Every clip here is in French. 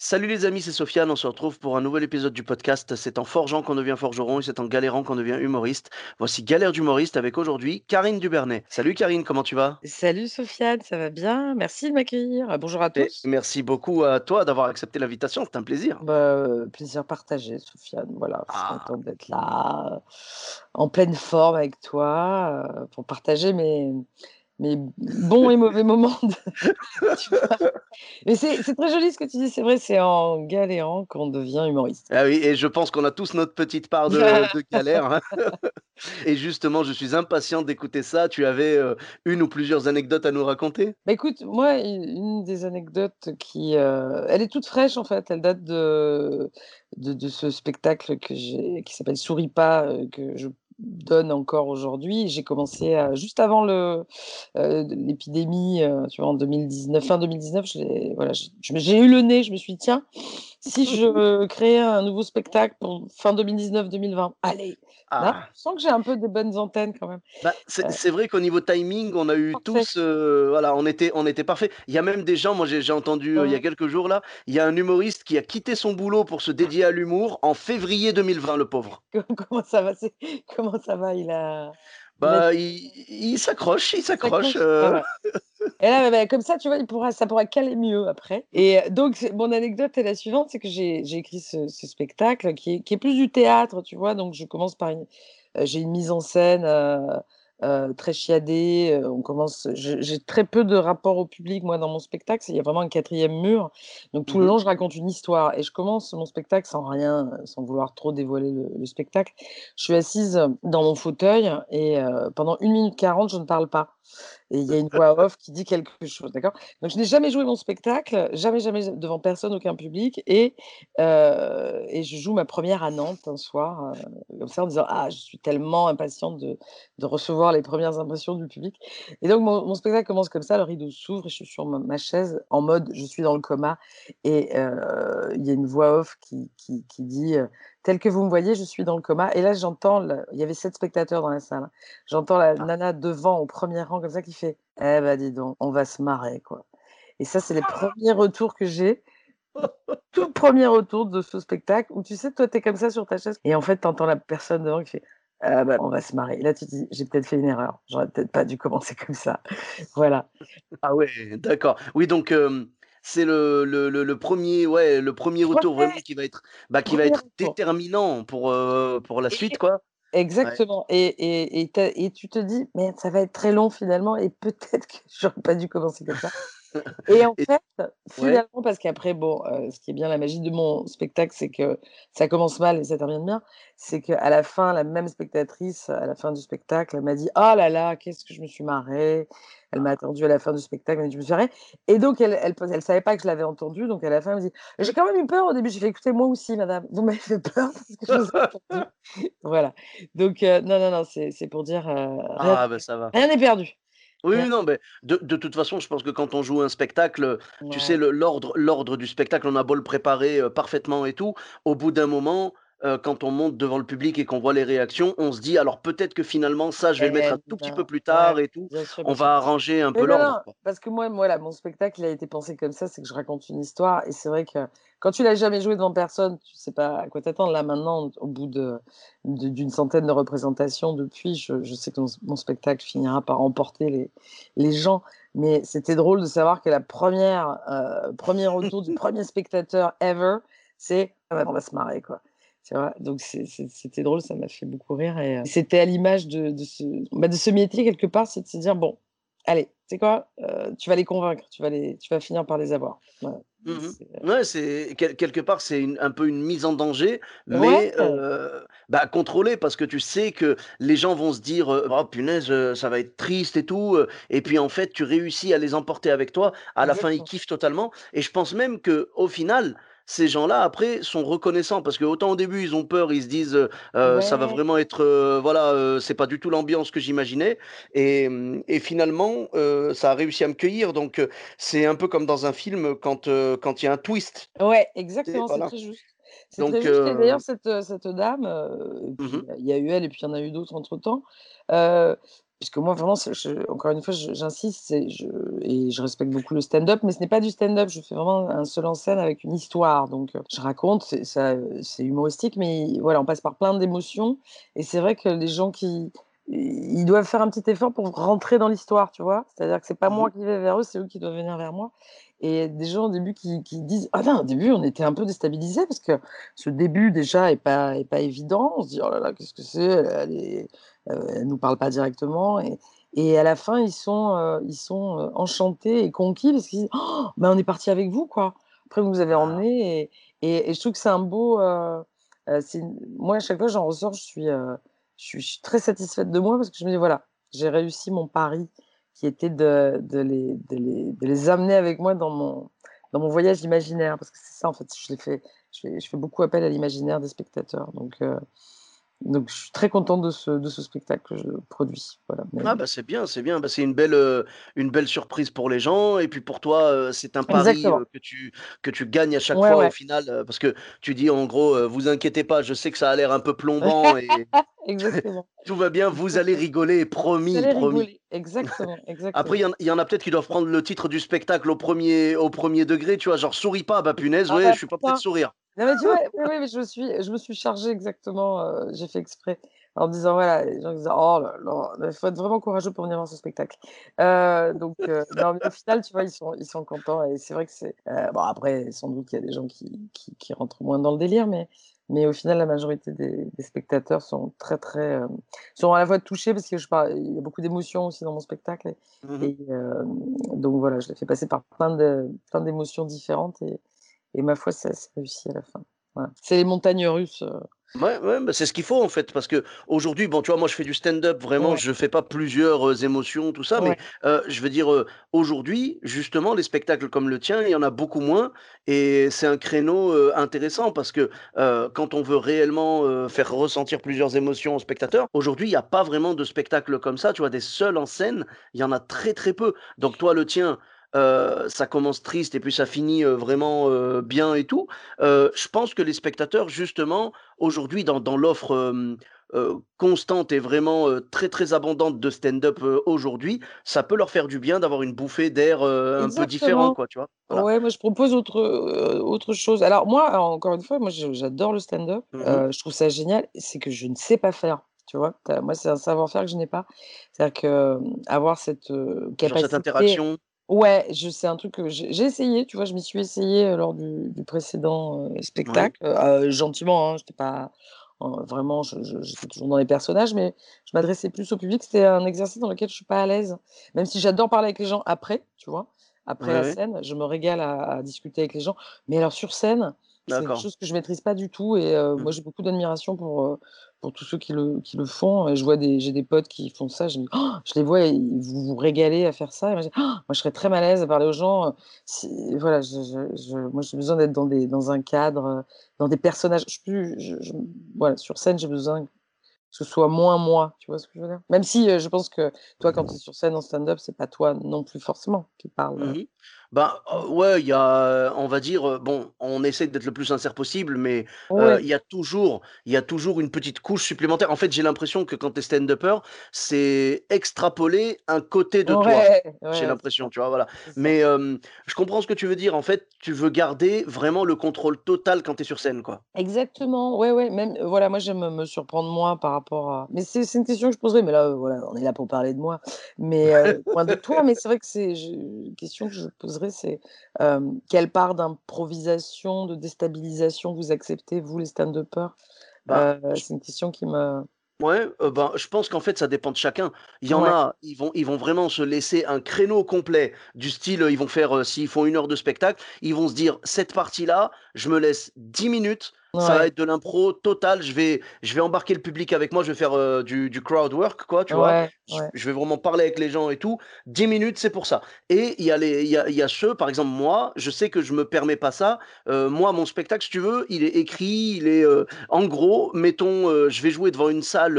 Salut les amis, c'est Sofiane. On se retrouve pour un nouvel épisode du podcast. C'est en forgeant qu'on devient forgeron et c'est en galérant qu'on devient humoriste. Voici Galère d'humoriste avec aujourd'hui Karine Dubernay. Salut Karine, comment tu vas? Salut Sofiane, ça va bien? Merci de m'accueillir. Euh, Bonjour à Et tous. Merci beaucoup à toi d'avoir accepté l'invitation, c'est un plaisir. Bah, euh, plaisir partagé, Sofiane. Voilà, je suis Ah. contente d'être là, euh, en pleine forme avec toi, euh, pour partager mes, mes bons et mauvais moments. de-. Mais c'est très joli ce que tu dis, c'est vrai, c'est en galérant qu'on devient humoriste. Ah oui, et je pense qu'on a tous notre petite part de, de galère. hein. Et justement, je suis impatient d'écouter ça. Tu avais euh, une ou plusieurs anecdotes à nous raconter? Bah écoute, moi, une des anecdotes qui, euh, elle est toute fraîche en fait, elle date de, de, de ce spectacle que qui s'appelle Souris pas, euh, que je donne encore aujourd'hui. J'ai commencé à- juste avant euh, l'épidémie, euh, tu vois, en 2019, fin 2019, je l'ai- voilà, j'ai je me- j'ai eu le nez, je me suis dit, tiens, si je créais un nouveau spectacle pour fin 2019-2020, allez, là, Ah, je sens que j'ai un peu des bonnes antennes quand même. bah, c'est Euh, vrai qu'au niveau timing, on a eu parfait. tous, euh, voilà, on était, on était parfait. Il y a même des gens, moi j'ai entendu euh, il y a quelques jours là, il y a un humoriste qui a quitté son boulot pour se dédier à l'humour en février 2020, le pauvre. Comment ça va, comment ça va, il a... Bah, il, il s'accroche, il s'accroche. euh. Et là, bah, comme ça, tu vois, il pourra, ça pourra caler mieux après. Et euh, donc, mon anecdote est la suivante, c'est que j'ai écrit ce, ce spectacle qui est, qui est plus du théâtre, tu vois. Donc, je commence par une, euh, j'ai une mise en scène euh, euh, très chiadée. euh, on commence, j'ai très peu de rapport au public, moi, dans mon spectacle. Il y a vraiment un quatrième mur. Donc, tout le mhm. long, je raconte une histoire. Et je commence mon spectacle sans rien, sans vouloir trop dévoiler le, le spectacle. Je suis assise dans mon fauteuil et euh, pendant une minute quarante, je ne parle pas et il y a une voix off qui dit quelque chose, d'accord? Donc je n'ai jamais joué mon spectacle, jamais, jamais devant personne, aucun public, et, euh, et je joue ma première à Nantes un soir, euh, comme ça, en disant ah je suis tellement impatiente de, de recevoir les premières impressions du public. Et donc mon, spectacle commence comme ça, le rideau s'ouvre, je suis sur ma, chaise en mode je suis dans le coma, et euh, il y a une voix off qui, qui, qui dit tel que vous me voyez, je suis dans le coma. Et là j'entends, le- il y avait sept spectateurs dans la salle. hein. J'entends la Ah. nana devant, au premier rang, comme ça, qui fait Eh ben, dis donc, on va se marrer, quoi. Et ça, c'est les premiers retours que j'ai. Tout premier retour de ce spectacle où tu sais, toi, t'es comme ça sur ta chaise. Et en fait, t'entends la personne devant qui fait Ah bah, on va se marrer. Et là, tu te dis J'ai peut-être fait une erreur. J'aurais peut-être pas dû commencer comme ça. Voilà. Ah ouais, d'accord. Oui, donc euh, c'est le, le, le, le premier, ouais, le premier retour Ouais, vraiment qui va être, bah, qui va premier être retour. déterminant pour, euh, pour la Et- suite, quoi. Exactement. Et, et, et, t'as- et tu te dis, mais ça va être très long finalement, et peut-être que j'aurais pas dû commencer comme ça. Et en fait, ouais. finalement, parce qu'après, bon, euh, ce qui est bien la magie de mon spectacle, c'est que ça commence mal et ça termine bien. C'est qu'à la fin, la même spectatrice, à la fin du spectacle, elle m'a dit Oh là là, qu'est-ce que je me suis marrée. Elle m'a attendu à la fin du spectacle, elle m'a dit Je me suis marrée. Et donc, elle, elle, elle savait pas que je l'avais entendu. Donc, à la fin, elle me dit J'ai quand même eu peur au début. J'ai fait Écoutez, moi aussi, madame, vous m'avez fait peur parce que je vous ai entendu. Voilà. Donc, euh, non, non, non, c'est pour dire euh, rien Ah, bah n'est perdu. Oui, non, mais de, de toute façon, je pense que quand on joue un spectacle, tu sais, l'ordre, l'ordre du spectacle, on a beau le préparer euh, parfaitement et tout, au bout d'un moment, euh, quand on monte devant le public et qu'on voit les réactions, on se dit, alors peut-être que finalement, ça, je vais le mettre un tout petit peu plus ouais, tard et tout. sûr, On va arranger un Mais peu l'ordre, parce que moi, voilà, mon spectacle, il a été pensé comme ça, c'est que je raconte une histoire, et c'est vrai que quand tu l'as jamais joué devant personne, tu sais pas à quoi t'attendre. Là, maintenant, au bout de, d'une centaine de représentations depuis, je, je sais que mon, mon spectacle finira par emporter les, les gens. Mais c'était drôle de savoir que la première, euh, premier retour du premier spectateur ever, c'est ah bah, on va se marrer, quoi. Tu vois? Donc c'était drôle, ça m'a fait beaucoup rire. Et euh, c'était à l'image de, de ce, bah, de ce métier, quelque part, c'est de se dire bon, allez, sais quoi, euh, tu vas les convaincre, tu vas, les, tu vas finir par les avoir. Voilà. Mmh C'est, euh, Ouais, c'est quelque part, c'est un peu une mise en danger, Ouais, mais heu, bah, contrôlée parce que tu sais que les gens vont se dire, «Oh punaise, ça va être triste et tout», et puis en fait, tu réussis à les emporter avec toi. À la fin, ils kiffent totalement et je pense même que au final, ces gens-là après sont reconnaissants. Parce qu'autant au début, ils ont peur, ils se disent, heu: «Heu, ça va vraiment être, heu, voilà, heu, c'est pas du tout l'ambiance que j'imaginais» et mmh et finalement, ça a réussi à me cueillir. Donc c'est un peu comme dans un film quand, il y a un twist, ouais, exactement, c'est Voilà. très juste. C'est très juste. Et d'ailleurs cette, cette dame, mmh il y a eu elle et puis il y en a eu d'autres entre-temps, heu, puisque moi vraiment je encore une fois j'insiste, et je respecte beaucoup le stand-up, mais ce n'est pas du stand-up, je fais vraiment un seul en scène avec une histoire donc heu, je raconte, c'est humoristique mais voilà, on passe par plein d'émotions et c'est vrai que les gens qui ils doivent faire un petit effort pour rentrer dans l'histoire, tu vois? C'est-à-dire que c'est pas Mmh mh. moi qui vais vers eux, c'est eux qui doivent venir vers moi et des gens au début qui qui disent: «Ah non, au début on était un peu déstabilisés parce que ce début déjà est pas est pas évident». On se dit: «Oh là là, qu'est-ce que c'est? Elle est, elle nous parle pas directement» et et à la fin ils sont, heu, ils sont, heu, enchantés et conquis parce qu'ils disent: «Oh, bah, on est partis avec vous quoi. Après vous nous avez Ah, emmenés» et et et je trouve que c'est un beau, une moi à chaque fois j'en ressors, je suis, je suis je suis très satisfaite de moi parce que je me dis: «Voilà, j'ai réussi mon pari» qui était de de les de les de les amener avec moi dans mon dans mon voyage imaginaire. Parce que c'est ça, en fait, je les fais je fais je fais beaucoup appel à l'imaginaire des spectateurs. Donc donc je suis très contente de ce de ce spectacle que je produis. Voilà, mais ah bah, c'est bien, c'est bien. Bah, c'est une belle, heu, une belle surprise pour les gens et puis pour toi, heu, c'est un pari, heu, que tu que tu gagnes à chaque Ouais, fois au final, parce que tu dis en gros, «Vous inquiétez pas, je sais que ça a l'air un peu plombant et Exactement, tout va bien, vous allez rigoler, promis, allez promis». rigoler. Exactement, Après il y en il y en a peut-être qui doivent prendre le titre du spectacle au premier au premier degré, tu vois? Genre: «Souris pas», bah, punaise, Ah ouais, bah, je suis pas prêt de sourire. Non, mais tu vois? Oui, oui, mais je me suis je me suis chargée exactement, heu, j'ai fait exprès en disant voilà, les gens disaient: «Oh là là, il faut être vraiment courageux pour venir voir ce spectacle». Heu, donc non, mais au final, tu vois, ils sont ils sont contents et c'est vrai que c'est bon après sans doute qu'il y a des gens qui qui qui rentrent moins dans le délire, mais mais au final, la majorité des des spectateurs sont très, très, sont à la fois touchés parce que je parle il y a beaucoup d'émotions aussi dans mon spectacle et Mmh mh. et donc voilà, je l'ai fait passer par plein de plein d'émotions différentes et et ma foi, ça s'est réussi à la fin. Voilà. C'est les montagnes russes, heu, Ouais, ouais, bah, c'est ce qu'il faut en fait, parce qu'aujourd'hui, bon, tu vois, moi je fais du stand-up, vraiment, ouais, je fais pas plusieurs euh, émotions, tout ça, mais euh, je veux dire, euh, aujourd'hui, justement, les spectacles comme le tien, il y en a beaucoup moins, et c'est un créneau euh, intéressant parce que euh, quand on veut réellement euh, faire ressentir plusieurs émotions aux spectateurs, aujourd'hui, il n'y a pas vraiment de spectacle comme ça, tu vois, des seuls en scène, il y en a très très peu. Donc toi, le tien, euh, ça commence triste et puis ça finit euh, vraiment euh, bien et tout. Euh, je pense que les spectateurs, justement, Aujourd'hui, dans dans l'offre, constante et vraiment, très, très abondante de stand-up, aujourd'hui, ça peut leur faire du bien d'avoir une bouffée d'air, un peu différent, quoi, tu vois? Voilà. Ouais, moi je propose autre, autre chose. Alors moi, alors encore une fois, moi j'adore le stand-up, Mmh je trouve ça génial, c'est que je ne sais pas faire, tu vois? Moi, c'est un savoir-faire que je n'ai pas. C'est-à-dire que, mmh, avoir cette, heu, Genre cette capacité interaction. Ouais, je c'est un truc que j'ai essayé, tu vois? Je m'y suis essayée, heu, lors du du précédent, Oui. spectacle, heu, gentiment, hein, j'étais pas, vraiment je je j'étais toujours dans les personnages, mais je m'adressais plus au public. C'était un exercice dans lequel je suis pas à l'aise, même si j'adore parler avec les gens après, tu vois? Après la scène, je me régale à à discuter avec les gens. Mais alors sur scène, c'est quelque chose que je maîtrise pas du tout et Mmh moi j'ai beaucoup d'admiration pour, pour tous ceux qui le qui le font et je vois des j'ai des potes qui font ça, je «Oh!» je les vois et vous vous régalez à faire ça? et moi «Oh!» moi je serais très mal à l'aise à parler aux gens, si voilà, je je je moi j'ai besoin d'être dans des dans un cadre, dans des personnages. Je plus voilà, sur scène, j'ai besoin que ce soit moins moi, tu vois ce que je veux dire? Même si, je pense que toi quand tu es sur scène en stand-up, c'est pas toi non plus forcément qui parle, Mmh mh. Bah, heu, ouais, il y a, on va dire, heu, bon, on essaie d'être le plus sincère possible, mais, ouais. il y a toujours il y a toujours une petite couche supplémentaire. En fait, j'ai l'impression que quand tu es stand-upper, c'est extrapoler un côté de toi. Ouais, J'ai l'impression, tu vois? Voilà. Mais, je comprends ce que tu veux dire. En fait, tu veux garder vraiment le contrôle total quand tu es sur scène, quoi. Exactement, ouais, ouais, même, heu, voilà, moi j'aime me surprendre moi par rapport à mais c'est une question que je poserai, mais là, voilà, on est là pour parler de moi, mais moins de toi, mais c'est vrai que c'est une question que je poserai, c'est, quelle part d'improvisation, de déstabilisation vous acceptez, vous les stand-uppers? Bah, Heu, c'est une question qui me Ouais, ben, je pense qu'en fait, ça dépend de chacun. Il y en Ouais. a, ils vont ils vont vraiment se laisser un créneau complet du style, ils vont faire, heu, s'ils font 1 heure de spectacle, ils vont se dire: «Cette partie-là, je me laisse 10 minutes, ça va être de l'impro total, je vais je vais embarquer le public avec moi, je vais faire, heu, du du crowd work quoi», tu vois? Je ouais. je vais vraiment parler avec les gens et tout. 10 minutes, c'est pour ça et il y a les y a y a ceux, par exemple moi, je sais que je me permets pas ça. Heu, moi, mon spectacle, si tu veux, il est écrit, il est, heu en gros, mettons, je vais jouer devant une salle,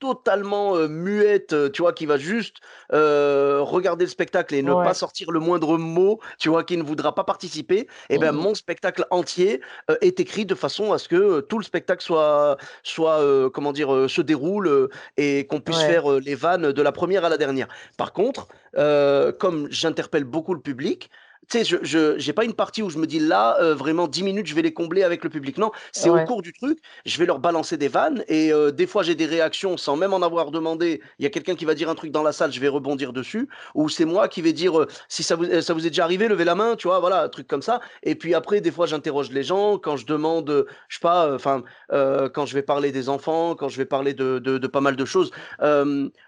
totalement, muette, tu vois? Qui va juste, regarder le spectacle et ne pas sortir le moindre mot, tu vois? Qui ne voudra pas participer et Mmh ben, mh. mon spectacle entier, est écrit de façon à ce que, tout le spectacle soit soit, comment dire? Se déroule, et qu'on puisse Ouais. faire, les vannes de la 1re à la dernière. Par contre, comme j'interpelle beaucoup le public, sais, je j'ai pas une partie où je me dis: «Là, heu, vraiment 10 minutes, je vais les combler avec le public». Non, c'est au cours du truc, je vais leur balancer des vannes et heu, des fois, j'ai des réactions sans même en avoir demandé. Il y a quelqu'un qui va dire un truc dans la salle, je vais rebondir dessus ou c'est moi qui vais dire, heu: «Si ça vous est ça vous est déjà arrivé, levez la main», tu vois? Voilà, un truc comme ça et puis après, des fois, j'interroge les gens quand je demande, je sais pas, enfin, quand je vais parler des enfants, quand je vais parler de de de pas mal de choses.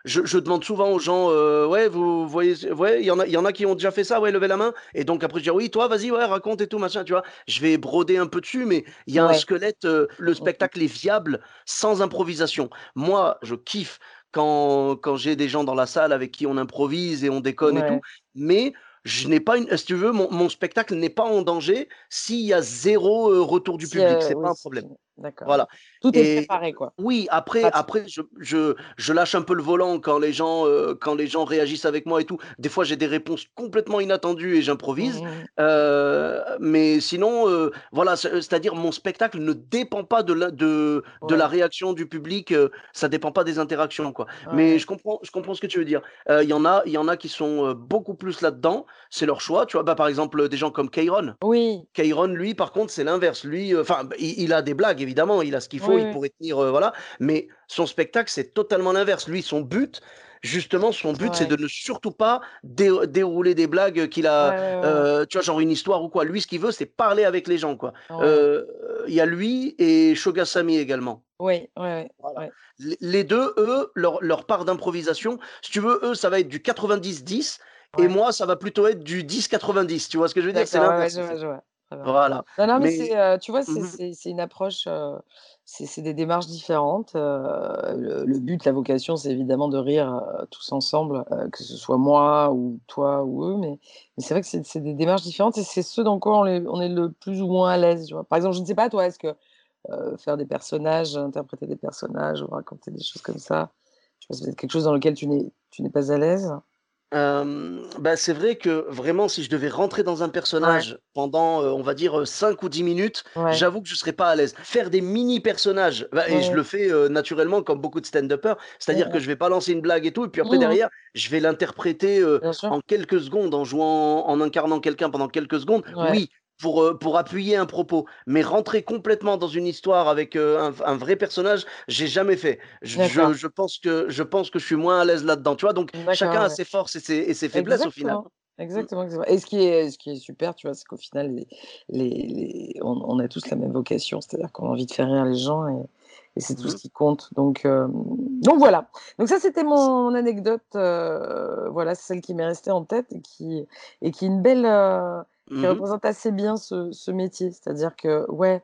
Je je demande souvent aux gens, «Ouais, vous voyez ouais, il y en a y en a qui ont déjà fait ça? Ouais, levez la main» et donc après je dis: «Oui, toi, vas-y, ouais, raconte et tout machin», tu vois? Je vais broder un peu dessus, mais il y a un squelette, heu, Mmh le spectacle est viable sans improvisation. Moi, je kiffe quand quand j'ai des gens dans la salle avec qui on improvise et on déconne et tout, mais je n'ai pas une si tu veux, mon mon spectacle n'est pas en danger s'il y a 0, heu, retour du Si, public, c'est pas oui, un problème. d'accord, Voilà. Tout est et préparé, quoi. oui, après Pratique. après je je je lâche un peu le volant quand les gens, heu, quand les gens réagissent avec moi et tout. Des fois, j'ai des réponses complètement inattendues et Mmh j'improvise, mh mh. Mais sinon, heu, voilà, c'est c'est-à-dire mon spectacle ne dépend pas de la de de la réaction du public, heu, ça dépend pas des interactions, quoi. Mais Ouais. je comprends je comprends ce que tu veux dire. Heu, il y en a il y en a qui sont, beaucoup plus là-dedans, c'est leur choix, tu vois? Bah, par exemple, des gens comme Kayron. Oui. Kayron, lui, par contre, c'est l'inverse. Lui, enfin, b il il a des blagues évidemment, il a ce qu'il Oui, faut, il pourrait tenir, voilà, mais son spectacle, c'est totalement l'inverse. Lui, son but, justement, son but, c'est de ne surtout pas dé dérouler des blagues, qu'il a, ouais, ouais, ouais. heu, tu vois, genre une histoire ou quoi. Lui, ce qu'il veut, c'est parler avec les gens, quoi. Heu, il y a lui et Choga Sami également. Oui, ouais, Voilà. Les 2, eux, leur leur part d'improvisation, si tu veux, eux, ça va être du 90-10 et moi, ça va plutôt être du 10-90. Tu vois ce que je veux dire? C'est l'inverse, je je. Voilà, Non, non, mais mais c'est, heu, tu vois, c'est c'est c'est une approche, heu, c'est c'est des démarches différentes, heu, le le but, la vocation, c'est évidemment de rire, heu, tous ensemble, que ce soit moi ou toi ou eux, mais mais c'est vrai que c'est c'est des démarches différentes et c'est ce dans quoi on est on est le plus ou moins à l'aise? Par exemple, je ne sais pas toi, est-ce que, faire des personnages, interpréter des personnages ou raconter des choses comme ça, tu vois, c'est peut-être quelque chose dans lequel tu n'es pas à l'aise? Bah, c'est vrai que vraiment, si je devais rentrer dans un Ouais. personnage pendant, on va dire, heu, 5 ou 10 minutes, Ouais. j'avoue que je serais pas à l'aise. Faire des mini personnages, bah et je le fais, naturellement comme beaucoup de stand-uppers, c'est-à-dire que je vais balancer une blague et tout et puis après Mmh mh. derrière, je vais l'interpréter, en quelques secondes, en jouant en incarnant quelqu'un pendant quelques secondes. Oui, pour, heu, pour appuyer un propos, mais rentrer complètement dans une histoire avec, heu, un vrai personnage, j'ai jamais fait. Je je pense que je pense que je suis moins à l'aise là-dedans, tu vois? Donc chacun a ses forces et ses et ses faiblesses au final, Exactement, exactement, exactement. Et ce qui est ce qui est super, tu vois, c'est qu'au final, les les les on on a tous la même vocation, c'est-à-dire qu'on a envie de faire rire les gens et et c'est tout Mmh ce qui compte donc hem, donc voilà. Donc ça, c'était mon anecdote, heu, voilà, celle qui m'est restée en tête et qui et qui est une belle, heu, qui Mmh mh. représente assez bien ce ce métier. C'est-à-dire que, ouais,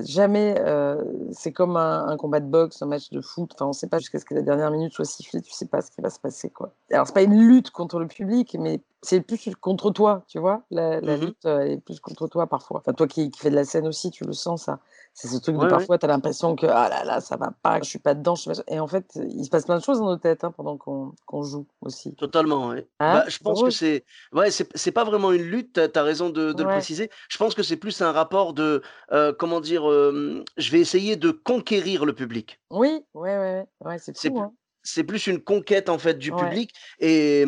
jamais, heu, c'est comme un un combat de boxe, un match de foot, enfin, on sait pas jusqu'à ce que la dernière minute soit sifflée, tu sais pas ce qui va se passer, quoi. Alors c'est pas une lutte contre le public, mais c'est plus contre toi, tu vois? La la Mmh mh. lutte, est plus contre toi parfois. Enfin, toi qui qui fais de la scène aussi, tu le sens ça. C'est ce truc de Ouais, ouais. parfois, tu as l'impression que: «Ah là là, ça va pas, que je suis pas dedans, je suis machin» et en fait, il se passe plein de choses dans nos têtes, hein, pendant qu'on qu'on joue aussi. Totalement, ouais. Bah, Hein? je C'est pense que c'est ouais, c'est pas vraiment une lutte, tu as raison de de le Ouais. préciser. Je pense que c'est plus un rapport de, heu, comment dire? Je vais essayer de conquérir le public. Oui, ouais, ouais, ouais. Ouais, c'est fou, hein? C'est plus une conquête, en fait, du Ouais. public et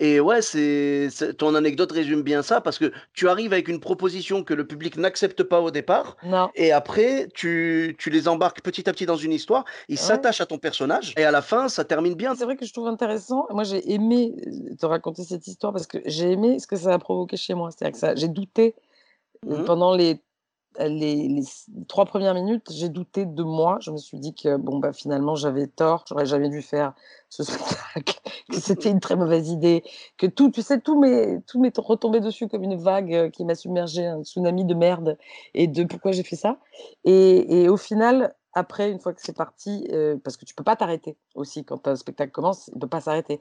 et ouais, c'est ton anecdote résume bien ça parce que tu arrives avec une proposition que le public n'accepte pas au départ Non. et après tu tu les embarques petit à petit dans une histoire, ils Ouais. s'attachent à ton personnage et à la fin, ça termine bien. C'est vrai que je trouve intéressant. Moi, j'ai aimé, te raconter cette histoire parce que j'ai aimé ce que ça a provoqué chez moi. C'est-à-dire que ça j'ai douté, Mmh pendant les les, 3 premières minutes, j'ai douté de moi. Je me suis dit que bon, bah, finalement, j'avais tort. J'aurais jamais dû faire ce spectacle, que c'était une très mauvaise idée, que tout, tu sais, tout m'est tout retombé dessus comme une vague euh, qui m'a submergé, un tsunami de merde et de pourquoi j'ai fait ça. Et, et au final, après, une fois que c'est parti, euh, parce que tu peux pas t'arrêter aussi quand un spectacle commence, il peut pas s'arrêter.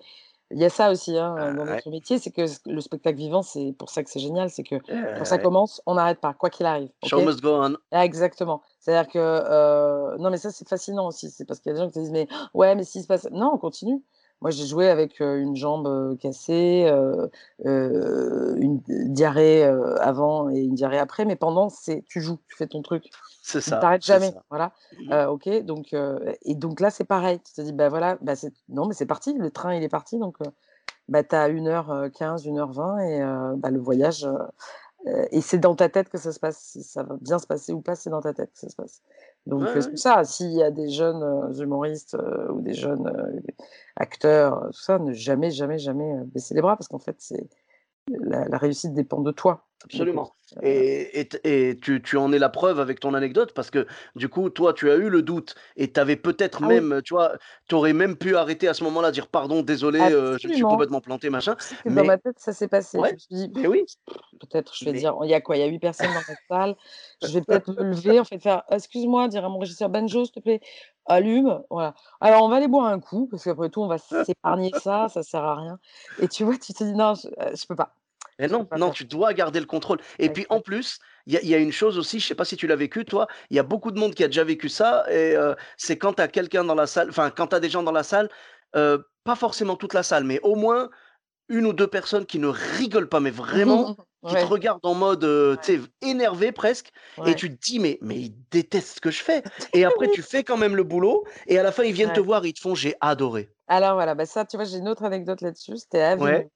Il y a ça aussi hein, Ah, dans ouais. notre métier, c'est que le spectacle vivant, c'est pour ça que c'est génial, c'est que quand ça commence, on n'arrête pas, quoi qu'il arrive. Show must go on. ah, exactement. C'est-à-dire que euh, non, mais ça c'est fascinant aussi. C'est parce qu'il y a des gens qui te disent mais ouais, mais s'il se passe, non, on continue. Moi, j'ai joué avec une jambe cassée, euh, euh, une diarrhée avant et une diarrhée après, mais pendant, c'est tu joues, tu fais ton truc, C'est tu ça, t'arrêtes c'est jamais, ça. voilà. Mmh. Euh, ok, donc et donc là, c'est pareil. Tu te dis bah voilà, bah c'est non, mais c'est parti, le train il est parti, donc bah t'as 1h15, 1h20 et bah, le voyage. et c'est dans ta tête que ça se passe. Si ça va bien se passer ou pas, c'est dans ta tête que ça se passe. Donc Ouais, c'est pour ça, s'il y a des jeunes euh, humoristes euh, ou des jeunes euh, acteurs, tout ça, ne jamais, jamais, jamais baisser les bras parce qu'en fait, c'est la, la réussite dépend de toi. Absolument. euh, Et, et, tu, tu en es la preuve avec ton anecdote parce que du coup, toi, tu as eu le doute et tu avais peut-être ah oui, même, tu vois, tu aurais même pu arrêter à ce moment-là, dire pardon, désolé, euh, je me suis complètement planté, machin. Que dans ma Mais, tête, ça s'est passé. Je ouais, me suis dit, mais oui, peut-être, je vais mais, dire, il y a quoi? Il y a huit personnes dans la salle. Je vais peut-être me lever, en fait, faire, excuse-moi, dire à mon régisseur, Banjo, s'il te plaît, allume. Voilà. Alors, on va aller boire un coup, parce qu'après tout, on va s'épargner ça, ça sert à rien. Et tu vois, tu te dis, non, je, euh, je peux pas. Mais non, non, tu dois garder le contrôle. Et puis en plus, il y a, il y a une chose aussi, je sais pas si tu l'as vécu, toi, il y a beaucoup de monde qui a déjà vécu ça, et euh, c'est quand tu as quelqu'un dans la salle, enfin, quand tu as des gens dans la salle, euh, pas forcément toute la salle, mais au moins une ou deux personnes qui ne rigolent pas, mais vraiment, qui te regardent en mode, euh, ouais, énervé presque, et tu te dis, mais, mais ils détestent ce que je fais. Et après, tu fais quand même le boulot, et à la fin, ils viennent te voir, ils te font, j'ai adoré. Alors voilà, bah ça, tu vois, j'ai une autre anecdote là-dessus. C'était à. Avignon.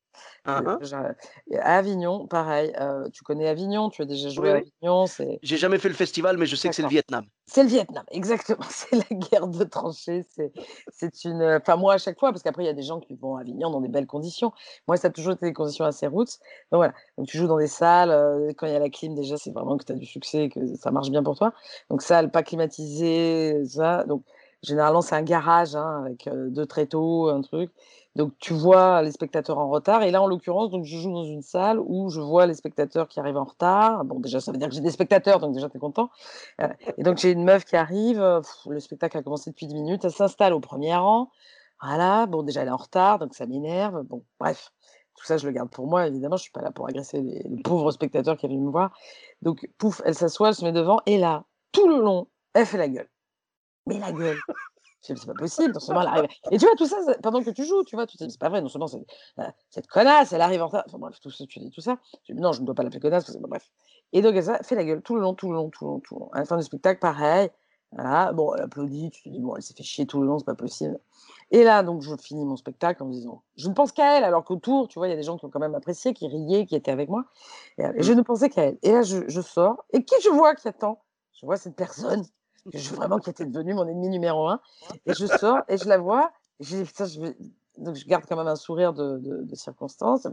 Hein. j'a- À Avignon, pareil. euh, tu connais Avignon, tu as déjà Oui, joué à oui. Avignon, c'est J'ai jamais fait le festival, mais je sais que c'est le d'accord. Vietnam. C'est le Vietnam, exactement. C'est la guerre de tranchées. C'est, c'est une. Enfin, moi, à chaque fois, parce qu'après, il y a des gens qui vont à Avignon dans des belles conditions. Moi, ça a toujours été des conditions assez roots. Donc voilà. Donc tu joues dans des salles. euh, quand il y a la clim, déjà, c'est vraiment que tu as du succès, que ça marche bien pour toi. Donc salle pas climatisée, ça. Donc généralement, c'est un garage hein, avec deux tréteaux, un truc. Donc tu vois les spectateurs en retard. Et là, en l'occurrence, donc je joue dans une salle où je vois les spectateurs qui arrivent en retard. Bon, déjà, ça veut dire que j'ai des spectateurs, donc déjà, tu es content. Euh, et donc j'ai une meuf qui arrive, le spectacle a commencé depuis 10 minutes, elle s'installe au premier rang. Voilà, bon déjà elle est en retard, donc ça m'énerve. Bon, bref, tout ça je le garde pour moi, évidemment, je suis pas là pour agresser les, les pauvres spectateurs qui viennent me voir. Donc pouf, elle s'assoit, elle se met devant, et là, tout le long, elle fait la gueule. Mais la gueule. C'est pas possible, non seulement elle arrive. Et tu vois, tout ça, pendant que tu joues, tu vois, tu te dis, c'est pas vrai, non seulement c'est- euh, cette connasse, elle arrive en retard. Enfin bref, tout ça, tu dis tout ça. Je dis, non, je ne dois pas l'appeler connasse, parce que bon, bref. Et donc, elle ça, fait la gueule tout le long, tout le long, tout le long, tout le long. À la fin du spectacle, pareil. Voilà, bon, elle applaudit, tu te dis, bon, elle s'est fait chier tout le long, c'est pas possible. Et là, donc, je finis mon spectacle en me disant, je ne pense qu'à elle, alors qu'autour, tu vois, il y a des gens qui ont quand même apprécié, qui riaient, qui étaient avec moi. Et, euh, je Mm. ne pensais qu'à elle. Et là, je, je sors, et qui je vois qui attend? Je vois cette personne, je, vraiment qui était devenue mon ennemi numéro un. Et je sors, et je la vois, et je dis, putain, je vais... Donc, je garde quand même un sourire de, de, de circonstance.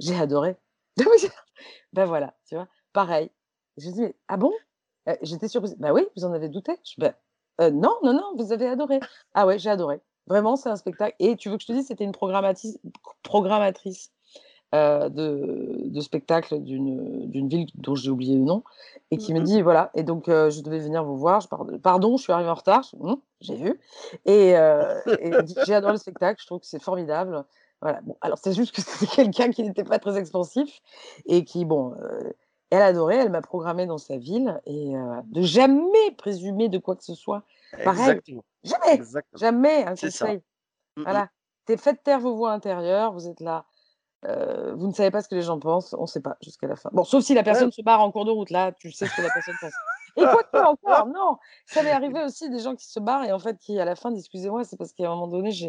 J'ai adoré. ben voilà, tu vois, pareil. Je dis, ah bon? Euh, J'étais surprise. Bah oui, vous en avez douté je, ben, euh, Non, non, non, vous avez adoré. Ah ouais, j'ai adoré. Vraiment, c'est un spectacle. Et tu veux que je te dise, c'était une programmatrice euh, de, de spectacle d'une ville dont j'ai oublié le nom et qui me dit voilà et donc euh, je devais venir vous voir je pardon, pardon je suis arrivée en retard Hum, j'ai vu et, euh, et j'ai adoré le spectacle je trouve que c'est formidable voilà. Bon alors c'est juste que c'était quelqu'un qui n'était pas très expansif et qui bon elle adorait elle m'a programmé dans sa ville et de jamais présumer de quoi que ce soit. Pareil. Exactement. jamais Exactement. jamais un C'est ça. conseil Mm, voilà. T'es faites taire vos voix intérieures vous êtes là euh, vous ne savez pas ce que les gens pensent, on ne sait pas jusqu'à la fin. Bon, sauf si la personne se barre en cours de route, là, tu sais ce que la personne pense. Et quoi que encore, non, ça m'est arrivé aussi des gens qui se barrent et en fait qui à la fin disent excusez-moi, c'est parce qu'à un moment donné, je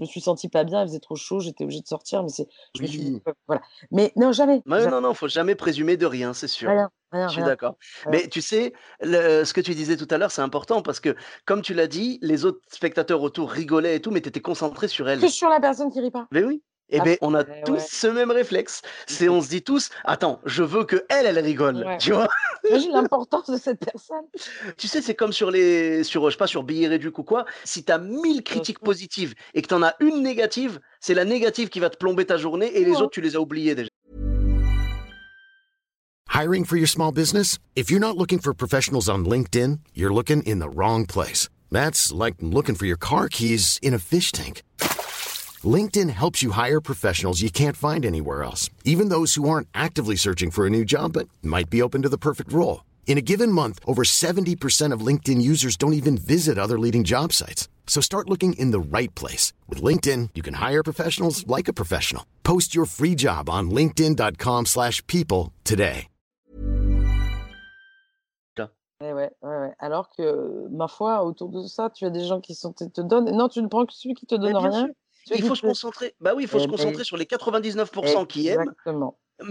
me suis senti pas bien, il faisait trop chaud, j'étais obligée de sortir, mais c'est, je me suis dit, Oui. voilà. Mais non, jamais, Mais jamais, non, non, faut jamais présumer de rien, c'est sûr. rien, rien, Je suis d'accord. Mais tu sais, le- ce que tu disais tout à l'heure, c'est important parce que, comme tu l'as dit, les autres spectateurs autour rigolaient et tout, mais tu étais concentré sur elle. Que sur la personne qui rit pas. Mais oui. Eh Ah, bien, on a ouais, tous ouais. ce même réflexe. C'est, on se dit tous, attends, je veux que elle, elle rigole. Ouais. Tu vois? Imagine l'importance de cette personne. Tu sais, c'est comme sur les sur, je sais pas, sur Billet Réduc ou quoi, si tu as 1000 critiques positives et que tu en as une négative, c'est la négative qui va te plomber ta journée et les autres, tu les as oubliées déjà. Hiring for your small business? If you're not looking for professionals on LinkedIn, you're looking in the wrong place. That's like looking for your car keys in a fish tank. LinkedIn helps you hire professionals you can't find anywhere else, even those who aren't actively searching for a new job but might be open to the perfect role. In a given month, over 70% of LinkedIn users don't even visit other leading job sites. So start looking in the right place. With LinkedIn, you can hire professionals like a professional. Post your free job on linkedin.com slash people today. Eh ouais, ouais, ouais. Alors que, ma foi, autour de ça, tu as des gens qui sont, te te donnent. Non, tu ne prends que celui qui te donne rien. sûr. Il faut se concentrer. Bah oui, il faut se concentrer sur les 99% qui aiment,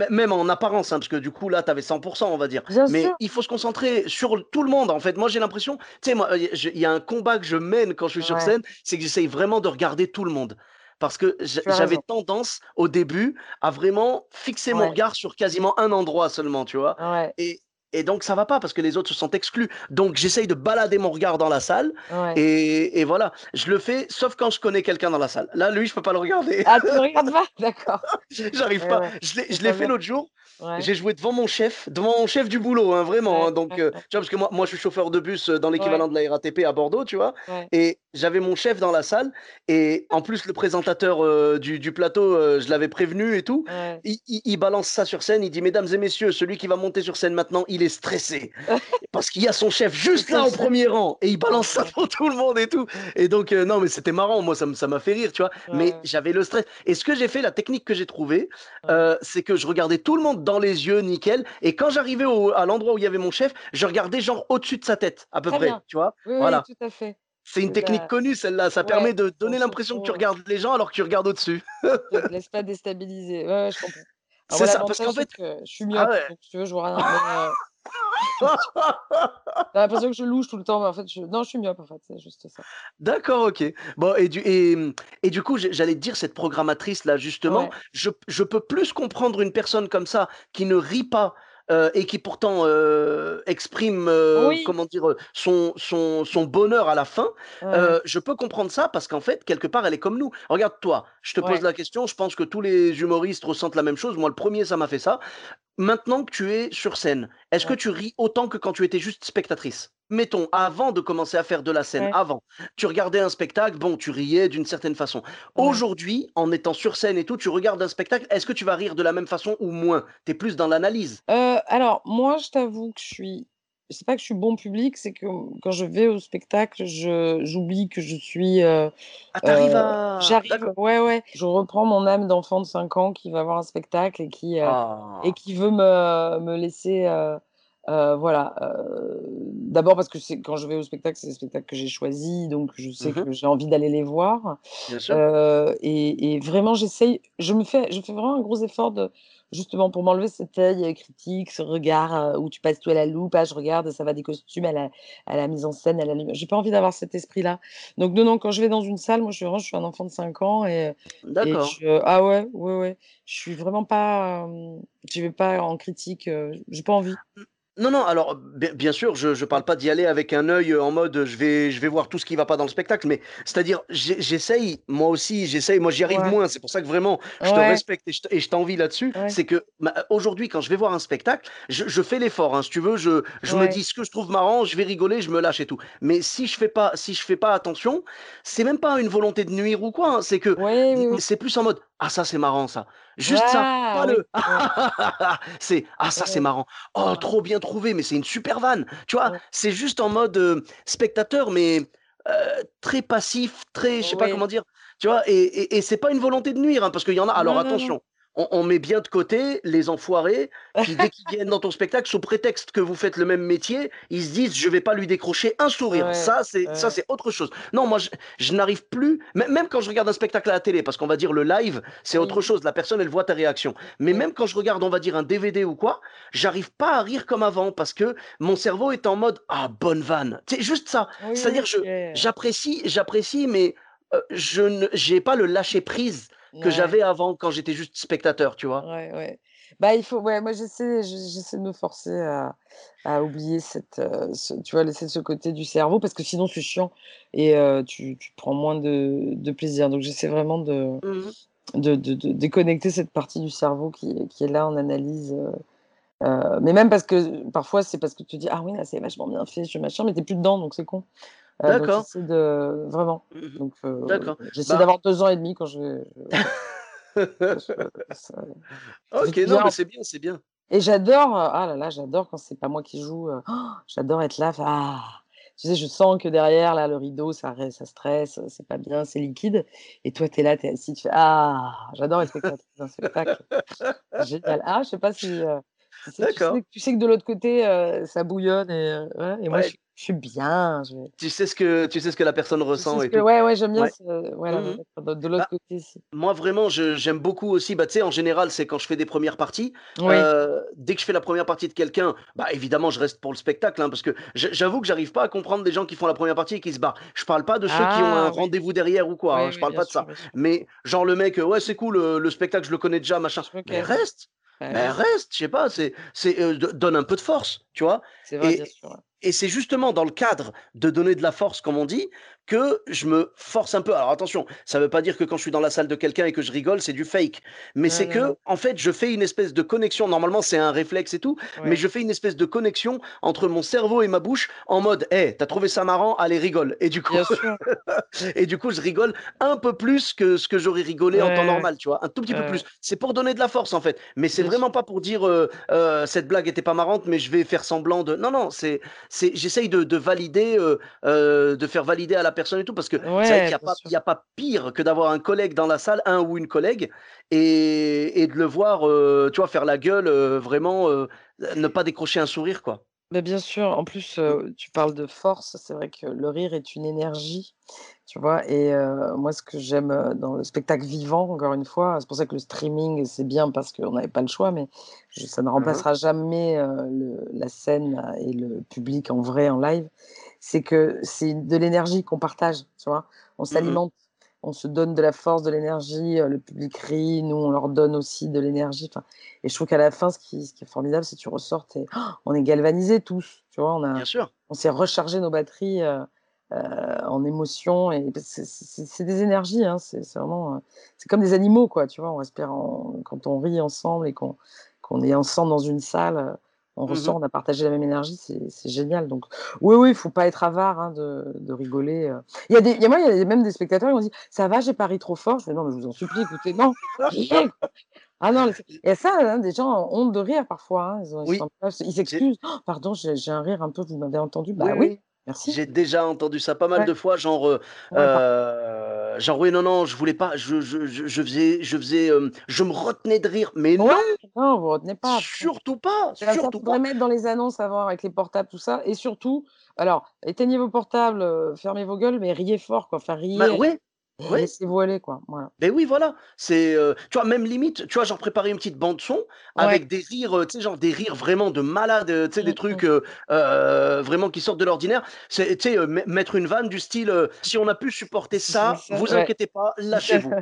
même en apparence, hein, parce que du coup, là, tu avais 100%, on va dire. Bien Mais sûr. il faut se concentrer sur tout le monde, en fait. Moi, j'ai l'impression tu sais, moi, il y a un combat que je mène quand je suis sur scène, c'est que j'essaye vraiment de regarder tout le monde. Parce que j'avais tendance, au début, à vraiment fixer mon regard sur quasiment un endroit seulement, tu vois? Ouais. Et et donc ça va pas parce que les autres se sentent exclus. Donc j'essaye de balader mon regard dans la salle Ouais. et et voilà. Je le fais sauf quand je connais quelqu'un dans la salle. Là, lui, je peux pas le regarder. Ah, tu le regardes pas? D'accord. J'arrive pas. ouais. Je l'ai fait l'autre jour. Ouais. J'ai joué devant mon chef, devant mon chef du boulot, hein, vraiment, hein, donc ouais. tu vois? Parce que moi moi, je suis chauffeur de bus, heu, dans l'équivalent de la RATP à Bordeaux, tu vois? Et j'avais mon chef dans la salle et en plus le présentateur, heu, du du plateau, je l'avais prévenu et tout. Il il balance ça sur scène, il dit: «Mesdames et messieurs, celui qui va monter sur scène maintenant, il est stressé». Parce qu'il y a son chef juste là, au. 1er rang et il balance ça devant tout le monde et tout. Et donc heu, non, mais c'était marrant, moi ça m ça m'a fait rire, tu vois? Ouais, Mais j'avais le stress et ce que j'ai fait, la technique que j'ai trouvée, heu, c'est que je regardais tout le monde dans les yeux, nickel et quand j'arrivais à l'endroit où il y avait mon chef, je regardais genre au-dessus de sa tête, à peu Très près, bien. tu vois? Oui, oui, Voilà. tout à fait. C'est une technique connue celle-là, ça ouais, permet de donner l'impression que tu regardes les gens alors que tu regardes au-dessus. te laisse pas déstabiliser. Ouais, ouais, je comprends. C'est ça, parce qu'en fait que je suis ah donc si tu veux, je vois rien, mais heu Tu as l'impression que je louche tout le temps, mais en fait, je non, je suis myope, en fait, c'est juste ça. D'accord, OK. Bon et du et et du coup, j'allais te dire cette programmatrice-là, justement, Ouais. je peux plus comprendre une personne comme ça, qui ne rit pas, heu et qui pourtant, heu, exprime, Oui. comment dire? Son son son bonheur à la fin. Ouais. Je peux comprendre ça parce qu'en fait, quelque part, elle est comme nous. Regarde toi, je te pose la question, je pense que tous les humoristes ressentent la même chose. Moi, le 1er, ça m'a fait ça. Maintenant que tu es sur scène, est-ce que tu ris autant que quand tu étais juste spectatrice? Mettons, avant de commencer à faire de la scène, Ouais. avant, tu regardais un spectacle, bon, tu riais d'une certaine façon. Ouais. Aujourd'hui, en étant sur scène et tout, tu regardes un spectacle, est-ce que tu vas rire de la même façon ou moins? Tu es plus dans l'analyse? Heu, alors moi, je t'avoue que je suis c'est pas que je suis bon public, c'est que, mmh, quand je vais au spectacle, je j'oublie que je suis, heu Ah, tu heu, arrives à j'arrive ouais, ouais, je reprends mon âme d'enfant de 5 ans qui va voir un spectacle et qui, heu et Ah! qui veut me me laisser, heu, voilà, d'abord parce que c'est quand je vais au spectacle, c'est des spectacles que j'ai choisis, donc je sais Mmh mh. que j'ai envie d'aller les voir. Bien sûr. Et et vraiment, j'essaye je me fais je fais vraiment un gros effort de justement, pour m'enlever cet œil, heu, critique, ce regard, heu, où tu passes tout à la loupe. Ah, je regarde, ça va des costumes à la à la mise en scène, à la lumière j'ai pas envie d'avoir cet esprit-là. Donc non, non, quand je vais dans une salle, moi, je suis vraiment je suis un enfant de 5 ans et heu et D'accord. je ah ouais, ouais, ouais, je suis vraiment pas, j'y vais pas en critique, heu, j'ai pas envie. Non, non, alors, bien sûr, je Ouais. parle pas d'y aller avec un œil, heu, en mode, je vais je vais voir tout ce qui va pas dans le spectacle, mais c'est-à-dire, j'e j'essaye, moi aussi, j'essaye, moi, j'y arrive Ouais. moins. C'est pour ça que vraiment, je te respecte et je t'envie là-dessus. Ouais. C'est que, bah, aujourd'hui, quand je vais voir un spectacle, je je fais l'effort, hein, si tu veux, je je me dis: «Ce que je trouve marrant, je vais rigoler», je me lâche et tout. Mais si je fais pas si je fais pas attention, c'est même pas une volonté de nuire ou quoi, hein, c'est que Oui, d oui, oui. c'est plus en mode: «Ah ça, c'est marrant ça». Juste ça, Ah! pas Oui, le c'est: «Ah ça, c'est marrant. Oh, trop bien trouvé, mais c'est une super vanne». Tu vois? C'est juste en mode, heu, spectateur, mais heu, très passif, très je sais pas comment dire, tu vois? Et et et c'est pas une volonté de nuire, hein, parce qu'il y en a alors Non, non, non. On on met bien de côté les enfoirés qui, dès qu'ils viennent dans ton spectacle, sous prétexte que vous faites le même métier, ils se disent: «Je vais pas lui décrocher un sourire». Ouais, Ça, c'est ça, c'est autre chose. Non, moi, je je n'arrive plus mê même quand je regarde un spectacle à la télé, parce qu'on va dire le live, c'est autre chose, la personne, elle voit ta réaction. Mais même quand je regarde, on va dire un DVD ou quoi, j'arrive pas à rire comme avant parce que mon cerveau est en mode: «Ah, bonne vanne». C'est juste ça. Oui, C'est-à-dire je j'apprécie j'apprécie, mais heu, je ne j'ai pas le lâcher prise que Ouais. j'avais avant quand j'étais juste spectateur, tu vois? Ouais, ouais. Bah, il faut ouais, moi j'essaie j'essaie de me forcer à à oublier cette, heu, ce tu vois, laisser ce côté du cerveau parce que sinon c'est chiant et heu, tu tu prends moins de de plaisir. Donc j'essaie vraiment de Mmh de déconnecter cette partie du cerveau qui est qui est là en analyse, heu, mais même parce que parfois c'est parce que tu te dis: «Ah oui, là c'est vachement bien fait, je machin», mais tu es plus dedans donc c'est con. Donc D'accord. j'essaie de vraiment, Mmh donc heu, D'accord. j'essaie Bah d'avoir 2 ans et demi quand je ça OK, non, bien mais c'est bien, c'est bien. et j'adore, heu, ah là là, j'adore quand c'est pas moi qui joue, heu, j'adore être là, «Ah!» tu sais, je sens que derrière là, le rideau, ça ça stresse, c'est pas bien, c'est liquide et toi tu es là, tu es assis, tu fais: «Ah!» j'adore être spectatrice d'un spectacle, génial. Ah, je sais pas si, tu sais tu D'accord. sais tu sais que de l'autre côté, heu, ça bouillonne et ouais et moi je Ouais, suis je suis bien, je tu sais ce que tu sais ce que la personne sais ressent ce et que tout. ouais, ouais, j'aime bien ce voilà, Mmh de l'autre Bah côté aussi. Moi, vraiment, j'aime beaucoup aussi, bah, tu sais, en général, c'est quand je fais des premières parties, Oui. heu, dès que je fais la première partie de quelqu'un, bah, évidemment, je reste pour le spectacle, hein, parce que j'a j'avoue que j'arrive pas à comprendre des gens qui font la première partie et qui se barrent. Je parle pas de ceux qui ont un Ah oui, rendez-vous derrière ou quoi, hein, oui, je parle pas de sûr, ça. Mais genre le mec, «Ouais, c'est cool, le spectacle, je le connais déjà, machin». Mais OK. reste! Oui, reste, je sais pas, c'est do donne un peu de force, tu vois? c'est vrai, bien sûr, ouais. et c'est justement dans le cadre de donner de la force, comme on dit, que je me force un peu. Alors attention, ça veut pas dire que quand je suis dans la salle de quelqu'un et que je rigole, c'est du fake. Mais c'est non. que, en fait, je fais une espèce de connexion. Normalement, c'est un réflexe et tout, mais je fais une espèce de connexion entre mon cerveau et ma bouche en mode, hé, t'as trouvé ça marrant? Allez, rigole. Et du coup, et du coup, je rigole un peu plus que ce que j'aurais rigolé Ouais, en temps normal, tu vois, un tout petit ouais, peu plus. C'est pour donner de la force, en fait. Mais c'est vraiment pas pour dire, euh, euh, cette blague était pas marrante, mais je vais faire semblant de. Non, non, c'est, c'est, j'essaye de, de valider, euh, de faire valider à la personne et tout, parce que c'est vrai qu'il Ouais, n'y a pas, a pire que d'avoir un collègue dans la salle, un ou une collègue, et, et de le voir, euh, tu vois, faire la gueule, euh, vraiment, euh, ne pas décrocher un sourire, quoi. Bah, bien sûr, en plus, tu parles de force, c'est vrai que le rire est une énergie, tu vois? Et moi, ce que j'aime, dans le spectacle vivant, encore une fois, c'est pour ça que le streaming, c'est bien parce qu'on n'avait pas le choix, mais je ça ne Hein, remplacera jamais, le la scène et le public en vrai, en live. C'est que c'est de l'énergie qu'on partage, tu vois? On hein. Mm, mm. s'alimente, on se donne de la force, de l'énergie, heu, le public rit, nous, on leur donne aussi de l'énergie, et je trouve qu'à la fin, ce qui ce qui est formidable, c'est que tu ressors, tu on est galvanisés tous, tu vois? On a Bien sûr. on s'est rechargé nos batteries, heu heu, en émotions et c'est des énergies, hein, c'est vraiment, c'est comme des animaux, quoi, tu vois? On respire en quand on rit ensemble et qu'on qu'on est ensemble dans une salle, on Mhm. ressent, on a partagé la même énergie, c'est génial donc oui, oui, il faut pas être avare, hein, de de rigoler, heu. Il y a des il y a moi, il y a même des spectateurs, ils m'ont dit: «Ça va, j'ai pas ri trop fort?» je fais: «Non, mais je vous en supplie, écoutez, non, ah non, laissez et ça, hein, des gens ont honte de rire parfois, hein, ils Oui. s'excusent: «Oh, «Pardon, j'ai un rire un peu, vous m'avez entendu?» «Bah oui, oui, oui. Merci». J'ai déjà entendu ça pas mal Ouais, de fois, genre, heu ouais, heu, genre: «Oui, non, non, je voulais pas, je je je faisais je faisais, hem, je me retenais de rire». Mais ouais, non! non, vous retenez pas. Surtout pas, ça, surtout pas! mettre dans les annonces avant avec les portables, tout ça et surtout, alors éteignez vos portables, fermez vos gueules, mais riez fort quoi, enfin Bah, riez et ouais. laissez-vous aller quoi, voilà. Beh, oui, voilà, c'est, heu, tu vois, même limite, tu vois, genre préparer une petite bande son Ouais. avec des rires, heu, tu sais, genre des rires vraiment de malade, heu, tu sais, des trucs, vraiment qui sortent de l'ordinaire. C'est tu sais, mettre une vanne du style, «Si on a pu supporter ça, vous ouais. inquiétez pas, lâchez-vous».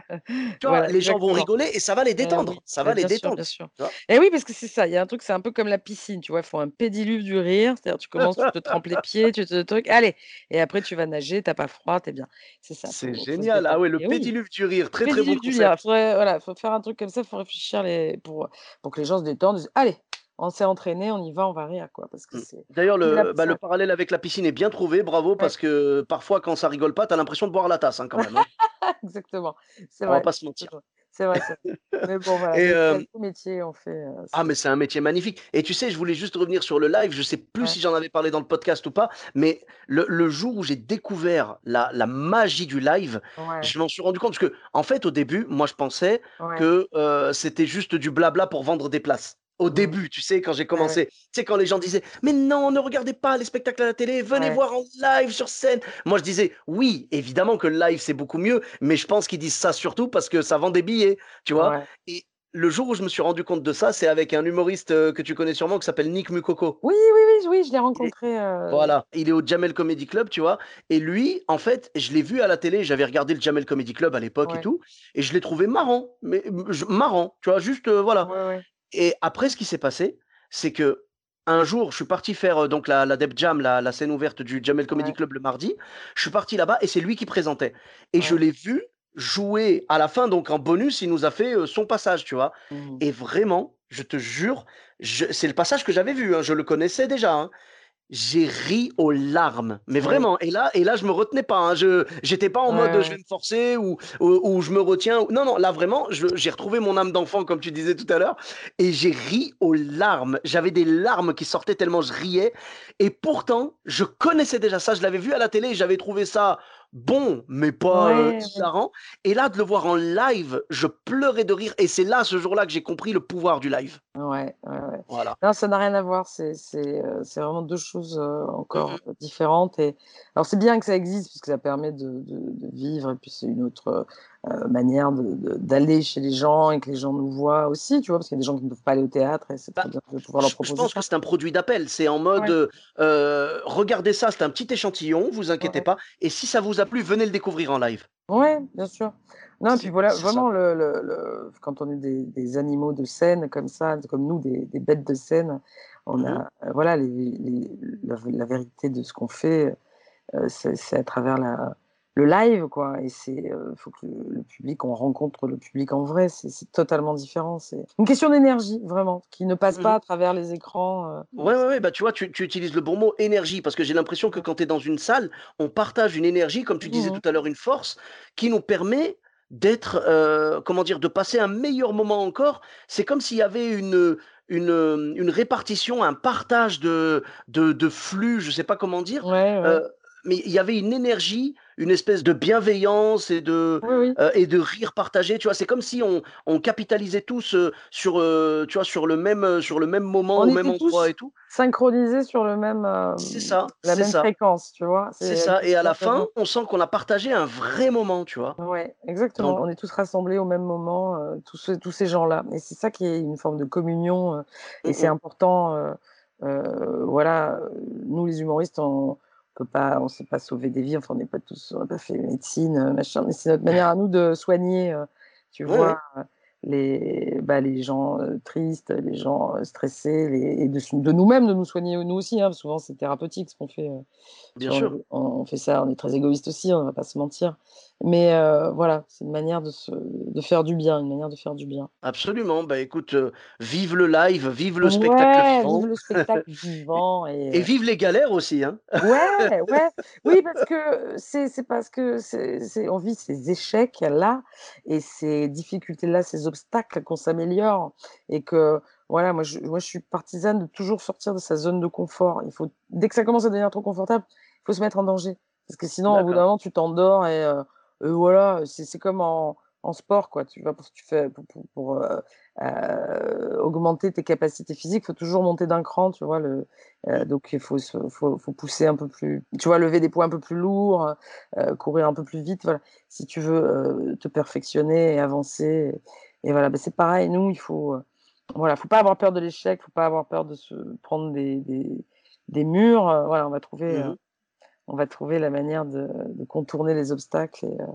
Tu vois? Voilà, Les gens vont rigoler et ça va les Heu, détendre, oui, ça va les bien détendre, bien sûr. tu vois? Et oui, parce que c'est ça, il y a un truc, c'est un peu comme la piscine, tu vois? Il faut un pédiluve du rire, c'est-à-dire tu commences, tu te trempes les pieds, tu te truc, allez et après tu vas nager, tu as pas froid, tu es bien. C'est ça, C'est génial. Ah ouais, le Et oui, pédiluve du rire, très, très bon il concept. faudrait voilà, faut faire un truc comme ça, faut réfléchir les pour, pour que les gens se détendent, disent: «Allez, on s'est entraînés, on y va, on va rire quoi», parce que Mmh. c'est D'ailleurs, le bah, le parallèle avec la piscine est bien trouvé, bravo, ouais, parce que parfois quand ça rigole pas, tu as l'impression de boire la tasse, hein, quand même, hein. exactement. C'est On va vrai, pas se mentir. C'est vrai. Mais bon voilà, Et métier on fait, heu, Ah mais c'est un métier magnifique et tu sais, je voulais juste revenir sur le live, je sais plus ouais, si j'en avais parlé dans le podcast ou pas, mais le le jour où j'ai découvert la la magie du live, ouais, je m'en suis rendu compte parce que en fait, au début, moi, je pensais ouais. que, heu, c'était juste du blabla pour vendre des places. Au Mmh. début, tu sais, quand j'ai Ouais, ouais, commencé, tu sais, quand les gens disaient: «Mais non, ne regardez pas les spectacles à la télé, venez ouais. voir en live sur scène». Moi, je disais: «Oui, évidemment que le live, c'est beaucoup mieux», mais je pense qu'ils disent ça surtout parce que ça vend des billets, tu vois? Ouais. Et le jour où je me suis rendu compte de ça, c'est avec un humoriste, heu, que tu connais sûrement qui s'appelle Nick Mukoko. Oui, oui, oui, oui, je l'ai rencontré, heu, voilà, il est au Jamel Comedy Club, tu vois? Et lui, en fait, je l'ai vu à la télé, j'avais regardé le Jamel Comedy Club à l'époque et tout et je l'ai trouvé marrant, mais, je marrant, tu vois? Juste, heu, voilà ouais, ouais. Et après, ce qui s'est passé, c'est que un jour, je suis parti faire euh, donc la, la Deb Jam, la, la scène ouverte du Jamel Comedy Ouais. Club le mardi. Je suis parti là-bas et c'est lui qui présentait. Et je l'ai vu jouer à la fin, donc en bonus, il nous a fait euh, son passage, tu vois. Mmh. Et vraiment, je te jure, c'est le passage que j'avais vu, hein, je le connaissais déjà. hein. J'ai ri aux larmes, mais vraiment. Et là, et là, je me retenais pas. hein, Je, j'étais pas en Ouais, mode je vais me forcer ou, ou, ou je me retiens. ou- Non, non, là vraiment, j'ai retrouvé mon âme d'enfant comme tu disais tout à l'heure, et j'ai ri aux larmes. J'avais des larmes qui sortaient tellement je riais. Et pourtant, je connaissais déjà ça. Je l'avais vu à la télé. et J'avais trouvé ça bon, mais pas euh, Ouais, ouais. hilarant. Et là, de le voir en live, je pleurais de rire. Et c'est là, ce jour-là, que j'ai compris le pouvoir du live. Ouais, ouais, ouais. Voilà. Non, ça n'a rien à voir. C'est euh, vraiment deux choses euh, encore euh, différentes. Et alors c'est bien que ça existe parce que ça permet de, de, de vivre et puis c'est une autre euh, manière d'aller chez les gens et que les gens nous voient aussi, tu vois, parce qu'il y a des gens qui ne peuvent pas aller au théâtre et c'est Bah, bien de pouvoir leur Je, je proposer pense ça. que c'est un produit d'appel. C'est en mode, Ouais. euh, regardez ça, c'est un petit échantillon, vous inquiétez Ouais. pas. Et si ça vous a plu, venez le découvrir en live. Ouais, bien sûr. Non, et puis voilà, vraiment, le, le, le- quand on est des, des animaux de scène comme ça, comme nous, des, des bêtes de scène, on Mhm. a, euh, voilà, les, les- la, la vérité de ce qu'on fait, euh, c'est à travers la, le live, quoi. Et c'est, euh, faut que le, le public, on rencontre le public en vrai, c'est c'est totalement différent. C'est une question d'énergie, vraiment, qui ne passe pas Mhm. à travers les écrans. euh. Ouais, ouais, ouais, bah tu vois, tu, tu utilises le bon mot énergie, parce que j'ai l'impression que quand tu es dans une salle, on partage une énergie, comme tu disais Mhm. tout à l'heure, une force, qui nous permet d'être, euh, comment dire, de passer un meilleur moment encore. C'est comme s'il y avait une, une, une répartition, un partage de, de, de flux, je sais pas comment dire, Ouais, ouais. euh, mais il y avait une énergie, une espèce de bienveillance et de, Oui, oui. euh, et de rire partagé. Tu vois, c'est comme si on, on capitalisait tous euh, sur, euh, tu vois, sur le même, sur le même moment, On au même endroit et tout. synchronisés sur le même, C'est ça, la c'est même ça, fréquence, tu vois. c'est C'est ça. Et à la fin, on sent qu'on a partagé un vrai moment, tu vois. Ouais, exactement. Donc, On est tous rassemblés au même moment, tous, ces- tous ces gens-là. Et c'est ça qui est une forme de communion. et c'est mm, mm. important. voilà, nous les humoristes, on peut pas, on sait pas sauver des vies. Enfin, on n'est pas tous, on n'a pas fait médecine, euh, machin. Mais c'est notre manière à nous de soigner, euh, tu vois, euh, les, bah, les gens tristes, les gens stressés, les, et de, de nous-mêmes, de nous soigner nous aussi. Hein, souvent, c'est thérapeutique ce qu'on fait. Bien on, sûr. on- on fait ça, on est très égoïste aussi, on va pas se mentir. Mais euh, voilà, c'est une manière de, se, de faire du bien, une manière de faire du bien. Absolument. Bah écoute, euh, vive le live, vive le spectacle Ouais, vivant vive le spectacle vivant et et vive les galères aussi, hein. ouais, ouais, oui parce que c'est parce que c'est on vit ces échecs là et ces difficultés là, ces obstacles qu'on s'améliore et que voilà, moi je, moi je suis partisane de toujours sortir de sa zone de confort. Il faut dès que ça commence à devenir trop confortable, il faut se mettre en danger parce que sinon au bout d'un moment tu t'endors et, euh, et voilà, c'est c'est comme en en sport quoi. Tu vas pour tu fais pour, pour, pour, euh, euh, augmenter tes capacités physiques, il faut toujours monter d'un cran, tu vois le euh, donc il faut, faut, faut pousser un peu plus, tu vois, lever des poids un peu plus lourds, euh, courir un peu plus vite, voilà. Si tu veux euh, te perfectionner et avancer, et, et voilà, ben c'est pareil. Nous, il faut, euh, voilà, faut pas avoir peur de l'échec, faut pas avoir peur de se prendre des, des, des murs. voilà, on va trouver, euh, Mhm. On va trouver la manière de, de contourner les obstacles. Et, euh,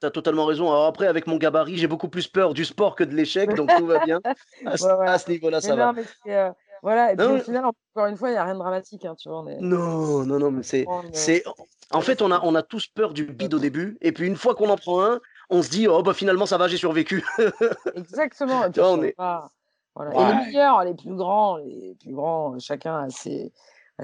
T'as totalement raison. Alors après, avec mon gabarit, j'ai beaucoup plus peur du sport que de l'échec, donc tout va bien. À, ce- ouais, ouais. à ce niveau-là, ça va. mais euh, voilà. Et puis Non, au final, encore une fois, il y a rien de dramatique, hein, tu vois. Est, non, non, non, mais c'est, c'est, en fait, on a, on a tous peur du bide au début, et puis une fois qu'on en prend un, on se dit, oh bah finalement ça va, j'ai survécu. Exactement. Et puis on est. Et les meilleurs, les plus grands, les plus grands, chacun a ses,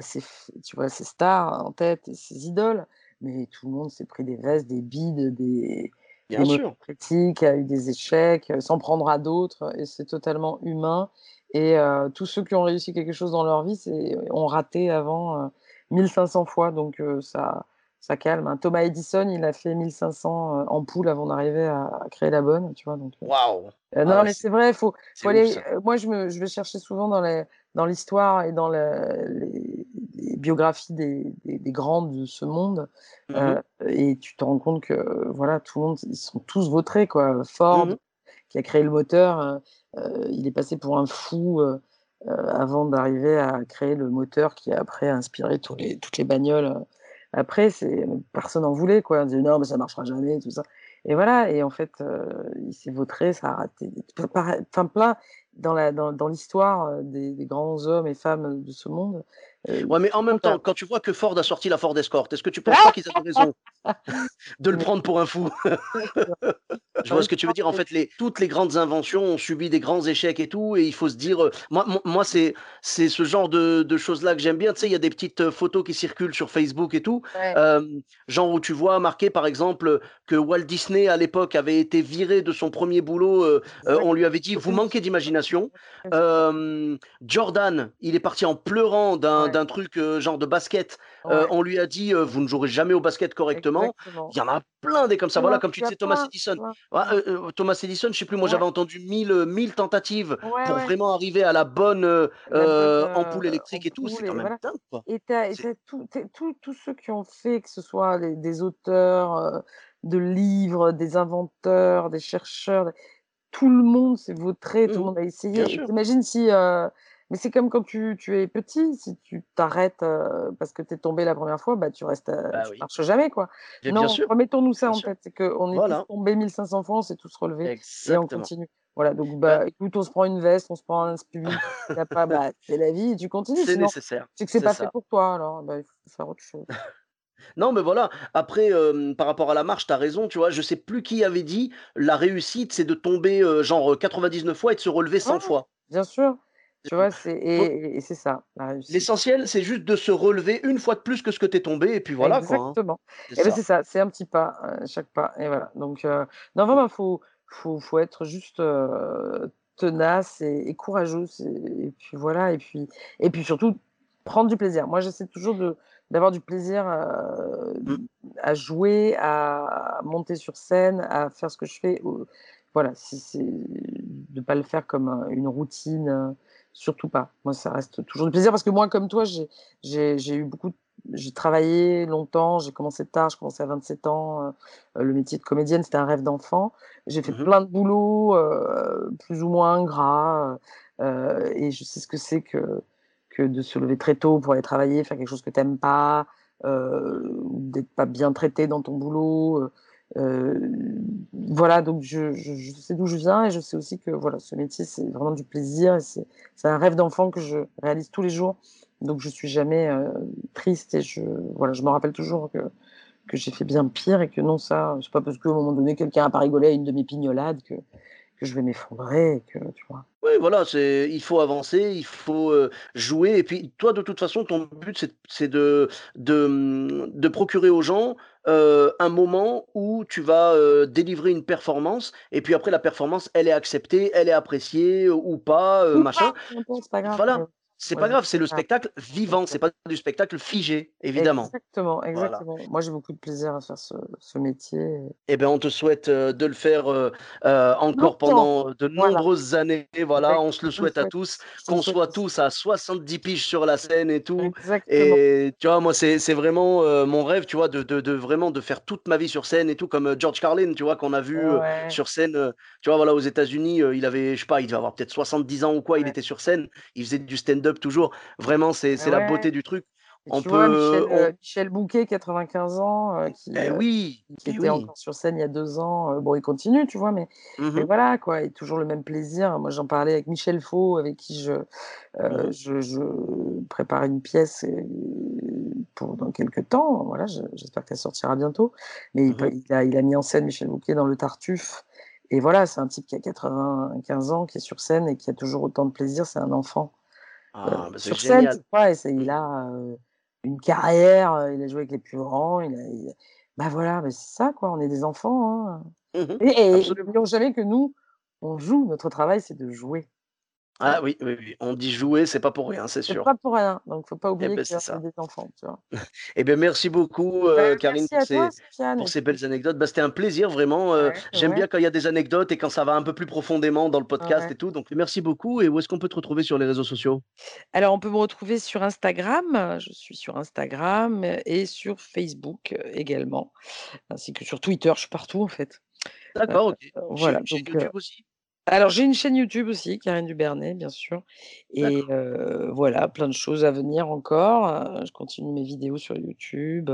ses, tu vois, ses stars en tête et ses idoles. Mais tout le monde s'est pris des vestes, des bides, des, bien des sûr. critiques, a eu des échecs, euh, s'en prendre à d'autres. Et c'est totalement humain. Et euh, tous ceux qui ont réussi quelque chose dans leur vie c'est, ont raté avant euh, 1500 fois. Donc euh, ça, ça calme. hein. Thomas Edison, il a fait 1500 euh, ampoules avant d'arriver à, à créer la bonne. Tu vois, donc, euh, Waouh. euh, non, Ah ouais, mais c'est vrai, faut, faut aller. euh, moi, je me, je vais chercher souvent dans les, dans l'histoire et dans le- les, les biographies des, des, des grands de ce monde, Mhm, euh, et tu te rends compte que voilà, tout le monde, ils sont tous vautrés, quoi. Ford, mhm. qui a créé le moteur, euh, euh, il est passé pour un fou euh, euh, avant d'arriver à créer le moteur qui a après inspiré tous les, toutes les bagnoles. euh. Après, c'est personne n'en voulait, quoi. On disait non, mais ça marchera jamais, tout ça. et voilà et en fait, heu, il s'est vautré, ça a raté enfin plein dans la dans dans l'histoire, heu, des des grands hommes et femmes, de ce monde, Ouais, mais en même temps, quand tu vois que Ford a sorti la Ford Escort, est-ce que tu penses pas qu'ils avaient raison de le prendre pour un fou? Je vois ce que tu veux dire. En fait, les toutes les grandes inventions ont subi des grands échecs et tout et il faut se dire, heu, moi moi c'est c'est ce genre de de choses-là que j'aime bien. Tu sais, il y a des petites, heu, photos qui circulent sur Facebook et tout, Ouais. genre où tu vois marqué par exemple, que Walt Disney à l'époque avait été viré de son premier boulot, on lui avait dit: «Vous manquez d'imagination». Jordan, il est parti en pleurant d'un. D'un truc, heu, genre de basket, Ouais. on lui a dit, heu: «Vous ne jouerez jamais au basket correctement». Exactement. Il y en a plein des comme ça. Voilà, comme tu disais Thomas Edison. Ouais, Thomas Edison, je sais plus, moi j'avais entendu 1000, heu, 1000 tentatives pour vraiment arriver à la bonne, La ampoule électrique et tout, c'est quand même voilà dingue, quoi. et tous ceux qui ont fait, que ce soit les des auteurs, de livres, des inventeurs, des chercheurs, tout le monde s'est vautré, tout le mmh monde a essayé et sûr. tu imagines si, mais c'est comme quand tu tu es petit, si tu t'arrêtes, heu, parce que tu es tombé la première fois, bah, tu restes, heu, Bah tu oui. marches jamais, quoi. Bien Non, remettons-nous ça bien en sûr. tête, c'est qu'on est tous tombés 1500 fois, on s'est tous relevés et on continue. Voilà, donc Bah, bah, écoute, on se prend une veste, on se prend un a pas, bah, c'est la vie et tu continues, c'est nécessaire, c'est que c'est pas fait pour toi alors, bah, il faut faire autre chose. Non, mais voilà. Après, par rapport à la marche, tu as raison, tu vois? Je sais plus qui avait dit: «La réussite, c'est de tomber, heu, genre, heu, 99 fois et de se relever Ouais, 100 fois». bien sûr, tu vois? C'est et c'est ça, l'essentiel, c'est juste de se relever une fois de plus que ce que tu es tombé et puis voilà, quoi, hein. Exactement C'est et ben c'est ça. c'est un petit pas, heu, chaque pas et voilà donc heu, non vraiment faut faut faut être juste, heu, tenace et et courageuse et et puis voilà et puis et puis surtout prendre du plaisir. Moi, j'essaie toujours de d'avoir du plaisir, Mmh. à jouer, à monter sur scène, à faire ce que je fais, voilà, si c'est de pas le faire comme, une routine, surtout pas. Moi, ça reste toujours du plaisir parce que moi, comme toi, j'ai eu beaucoup j'ai travaillé longtemps, j'ai commencé tard, je commençais à 27 ans, heu, le métier de comédienne, c'était un rêve d'enfant. J'ai fait Mmh mh. plein de boulots, heu, plus ou moins ingrats, heu et je sais ce que c'est que que de se lever très tôt pour aller travailler, faire quelque chose que tu aimes pas, d'être pas bien traité dans ton boulot, voilà donc je je je sais d'où je viens et je sais aussi que voilà, ce métier, c'est vraiment du plaisir et c'est un rêve d'enfant que je réalise tous les jours, donc je suis jamais, heu, triste et je voilà, je me rappelle toujours que que j'ai fait bien pire et que non, ça, c'est pas parce qu'à un moment donné, quelqu'un a pas rigolé à une de mes pignolades que que je vais m'effondrer que tu vois? Oui, voilà, c'est il faut avancer, il faut, heu, jouer et puis toi, de toute façon, ton but, c'est de de, mmh, de procurer aux gens, heu, un moment où tu vas, heu, délivrer une performance et puis après la performance, elle est acceptée, elle est appréciée, ou pas, Ou machin. pas, pas grave, Voilà, c'est pas voilà, grave, c'est le spectacle vivant, c'est pas du spectacle figé, évidemment. Exactement, Voilà. exactement. Moi, j'ai beaucoup de plaisir à faire ce ce métier Eh ben, on te souhaite, heu, de le faire, heu heu, encore longtemps, pendant de voilà, nombreuses années. Voilà, on se le souhaite à tous, qu'on soit tous. à 70 piges sur la scène et tout. Exactement, et tu vois, moi, c'est vraiment, mon rêve, tu vois, de de de vraiment de faire toute ma vie sur scène et tout comme, George Carlin, tu vois, qu'on a vu, ouais, sur scène, tu vois, voilà, aux États-Unis, il avait, je sais pas, il devait avoir peut-être 70 ans ou quoi, il ouais, était sur scène, il faisait du stand-up toujours. Vraiment, c'est ouais, c'est la beauté du truc. et On vois peut Michel, on Michel Bouquet, 95 ans, heu, qui, eh heu, oui, qui eh était oui. encore sur scène il y a 2 ans, heu, bon, il continue, tu vois? Mais mais Mmh voilà, quoi et toujours le même plaisir. Moi, j'en parlais avec Michel Faux, avec qui je Mmh je je prépare une pièce, pour dans quelque temps, voilà, je j'espère qu'elle sortira bientôt. Mais il Mmh il a il a mis en scène Michel Bouquet dans Le Tartuffe et voilà, c'est un type qui a 95 ans, qui est sur scène et qui a toujours autant de plaisir, c'est un enfant, Ah, bah, sur scène, génial. il a, une carrière, il a joué avec les plus grands, il a il bah, voilà, mais c'est ça quoi, on est des enfants, hein, Mmh mh. et n'oublions jamais que nous, on joue, notre travail, c'est de jouer. Ah oui, oui, oui, on dit jouer, c'est pas pour rien, c'est C'est sûr. pas pour rien, donc faut pas Eh oublier c'est qu'on est ça. des enfants, tu vois? Eh beh, merci beaucoup, Bah, heu, Karine merci pour toi, ces Sofiane pour et ces puis belles anecdotes. Bah, c'était un plaisir vraiment, ouais, j'aime bien quand il y a des anecdotes et quand ça va un peu plus profondément dans le podcast ouais. et tout, donc merci beaucoup et où est-ce qu'on peut te retrouver sur les réseaux sociaux? Alors on peut me retrouver sur Instagram, je suis sur Instagram et sur Facebook, heu, également, ainsi que sur Twitter, je suis partout en fait. D'accord, OK. Voilà chez donc YouTube aussi? Alors, j'ai une chaîne YouTube aussi, Karine Dubernet, bien sûr. Et euh, voilà, plein de choses à venir encore. Je continue mes vidéos sur YouTube.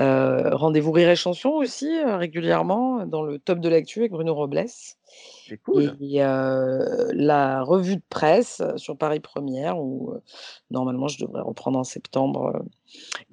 Euh, rendez-vous Rire et Chanson aussi, régulièrement, dans le top de l'actu avec Bruno Robles. C'est cool. Et la revue de presse sur Paris Première, où normalement je devrais reprendre en septembre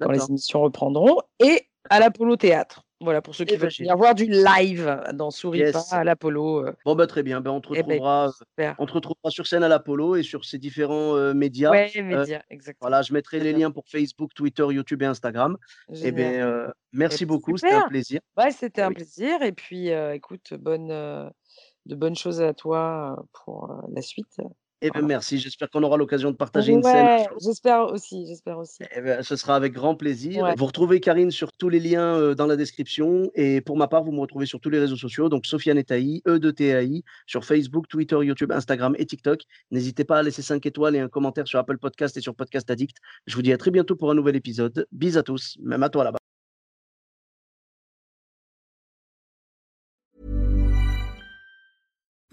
quand les émissions reprendront. Et à l'Apollo Théâtre. Voilà, pour ceux qui eh veulent ben, venir voir du live dans Souris pas à l'Apollo. Euh. Bon, bah, très bien. Ben, on, te eh ben, retrouvera, on te retrouvera sur scène à l'Apollo et sur ces différents euh, médias. Oui, médias, exactement. Voilà, je mettrai les liens pour Facebook, Twitter, YouTube et Instagram. Et eh bien, merci beaucoup. C'était un plaisir. Ouais, c'était un plaisir. Et puis, écoute, bonne, de bonnes choses à toi pour la suite. Eh bien, merci. J'espère qu'on aura l'occasion de partager une scène. J'espère aussi, j'espère aussi. Eh ben, ce sera avec grand plaisir. Vous retrouvez Karine sur tous les liens euh, dans la description. Et pour ma part, vous me retrouvez sur tous les réseaux sociaux. Donc, Sofiane Etaï, E de TAI, sur Facebook, Twitter, YouTube, Instagram et TikTok. N'hésitez pas à laisser 5 étoiles et un commentaire sur Apple Podcast et sur Podcast Addict. Je vous dis à très bientôt pour un nouvel épisode. Bis à tous, même à toi là-bas.